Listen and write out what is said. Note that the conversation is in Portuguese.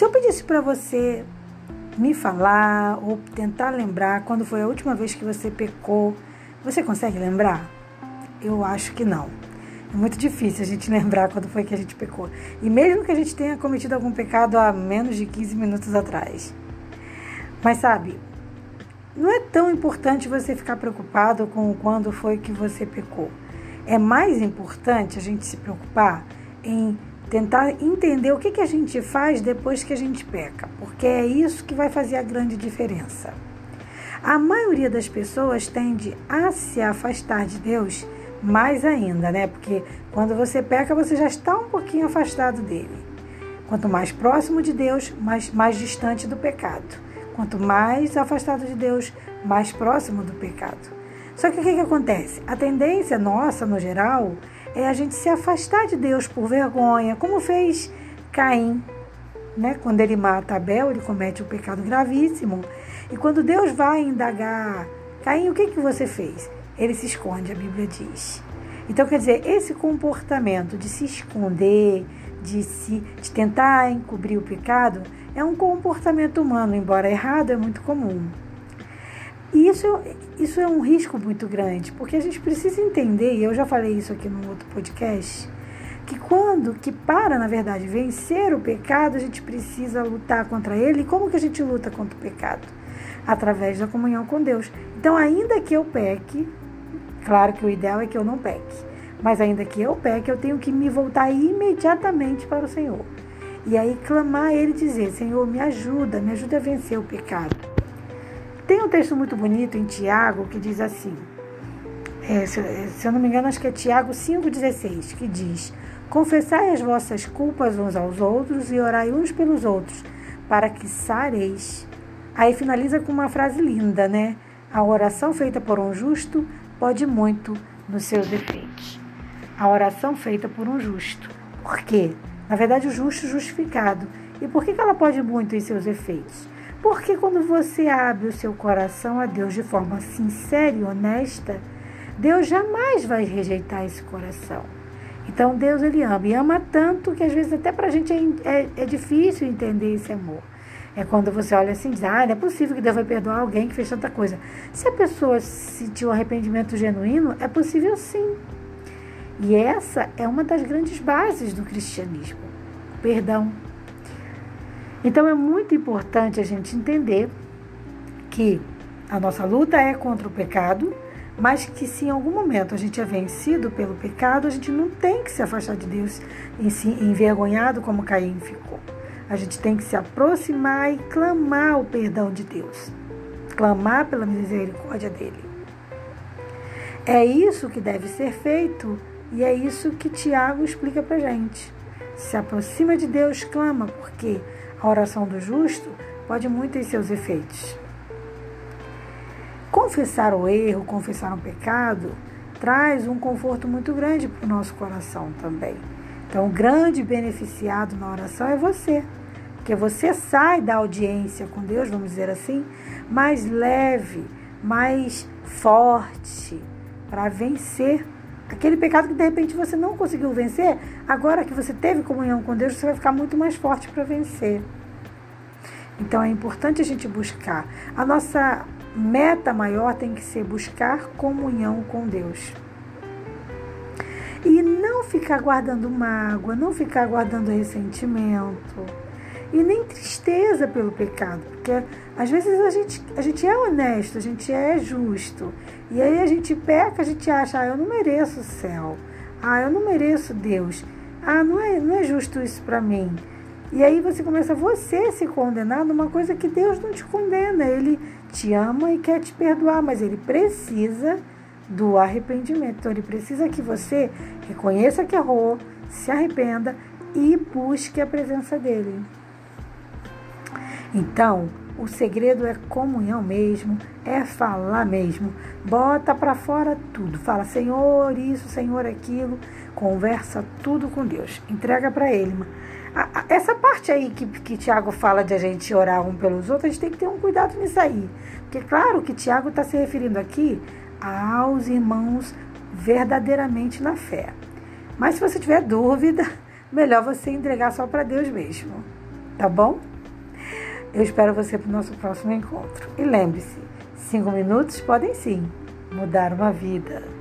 Se eu pedisse para você me falar ou tentar lembrar quando foi a última vez que você pecou, você consegue lembrar? Eu acho que não. É muito difícil a gente lembrar quando foi que a gente pecou. E mesmo que a gente tenha cometido algum pecado há menos de 15 minutos atrás. Mas sabe, não é tão importante você ficar preocupado com quando foi que você pecou. É mais importante a gente se preocupar em tentar entender o que, que a gente faz depois que a gente peca, porque é isso que vai fazer a grande diferença. A maioria das pessoas tende a se afastar de Deus mais ainda, né? Porque quando você peca, você já está um pouquinho afastado dele. Quanto mais próximo de Deus, mais, mais distante do pecado. Quanto mais afastado de Deus, mais próximo do pecado. Só que o que, que acontece? A tendência nossa, no geral, é a gente se afastar de Deus por vergonha, como fez Caim. Né? Quando ele mata Abel, ele comete um pecado gravíssimo. E quando Deus vai indagar, Caim, o que, que você fez? Ele se esconde, a Bíblia diz. Então, quer dizer, esse comportamento de se esconder, de, se, de tentar encobrir o pecado, é um comportamento humano, embora errado, é muito comum. E isso, isso é um risco muito grande, porque a gente precisa entender, e eu já falei isso aqui no outro podcast, que quando, que para, na verdade, vencer o pecado, a gente precisa lutar contra ele. E como que a gente luta contra o pecado? Através da comunhão com Deus. Então, ainda que eu peque, claro que o ideal é que eu não peque, mas ainda que eu peque, eu tenho que me voltar imediatamente para o Senhor. E aí clamar a Ele dizer: Senhor, me ajuda, me ajuda a vencer o pecado. Tem um texto muito bonito em Tiago que diz assim: é, se, se, eu não me engano, acho que é Tiago 5,16, que diz: Confessai as vossas culpas uns aos outros e orai uns pelos outros, para que sareis. Aí finaliza com uma frase linda, né? A oração feita por um justo pode muito nos seus defeitos. A oração feita por um justo. Por quê? Na verdade, o justo justificado. E por que ela pode muito em seus efeitos? Porque quando você abre o seu coração a Deus de forma sincera e honesta, Deus jamais vai rejeitar esse coração. Então Deus ele ama e ama tanto que às vezes até para a gente é, é, é, difícil entender esse amor. É quando você olha assim e diz, ah, não é possível que Deus vai perdoar alguém que fez tanta coisa. Se a pessoa sentiu arrependimento genuíno, é possível sim. E essa é uma das grandes bases do cristianismo, perdão. Então é muito importante a gente entender que a nossa luta é contra o pecado, mas que se em algum momento a gente é vencido pelo pecado, a gente não tem que se afastar de Deus envergonhado como Caim ficou. A gente tem que se aproximar e clamar o perdão de Deus, clamar pela misericórdia dele. É isso que deve ser feito e é isso que Tiago explica para gente. Se aproxima de Deus, clama, porque a oração do justo pode muito em seus efeitos. Confessar o erro, confessar um pecado, traz um conforto muito grande para o nosso coração também. Então, o grande beneficiado na oração é você, porque você sai da audiência com Deus, vamos dizer assim, mais leve, mais forte para vencer aquele pecado que de repente você não conseguiu vencer, agora que você teve comunhão com Deus, você vai ficar muito mais forte para vencer. Então é importante a gente buscar. A nossa meta maior tem que ser buscar comunhão com Deus. E não ficar guardando mágoa, não ficar guardando ressentimento e nem tristeza pelo pecado, porque às vezes a gente, a gente é honesto, a gente é justo, e aí a gente peca, a gente acha, ah, eu não mereço o céu, ah, eu não mereço Deus, ah, não é, não é justo isso para mim. E aí você começa você se condenar numa coisa que Deus não te condena, Ele te ama e quer te perdoar, mas Ele precisa do arrependimento. Então Ele precisa que você reconheça que errou, se arrependa e busque a presença dele. Então, o segredo é comunhão mesmo, é falar mesmo. Bota para fora tudo. Fala, Senhor, isso, Senhor, aquilo. Conversa tudo com Deus. Entrega para Ele. Essa parte aí que, que Tiago fala de a gente orar um pelos outros, a gente tem que ter um cuidado nisso aí. Porque, claro, que Tiago está se referindo aqui aos irmãos verdadeiramente na fé. Mas se você tiver dúvida, melhor você entregar só para Deus mesmo. tá bom? Eu espero você para o nosso próximo encontro. E lembre-se, cinco minutos podem sim mudar uma vida.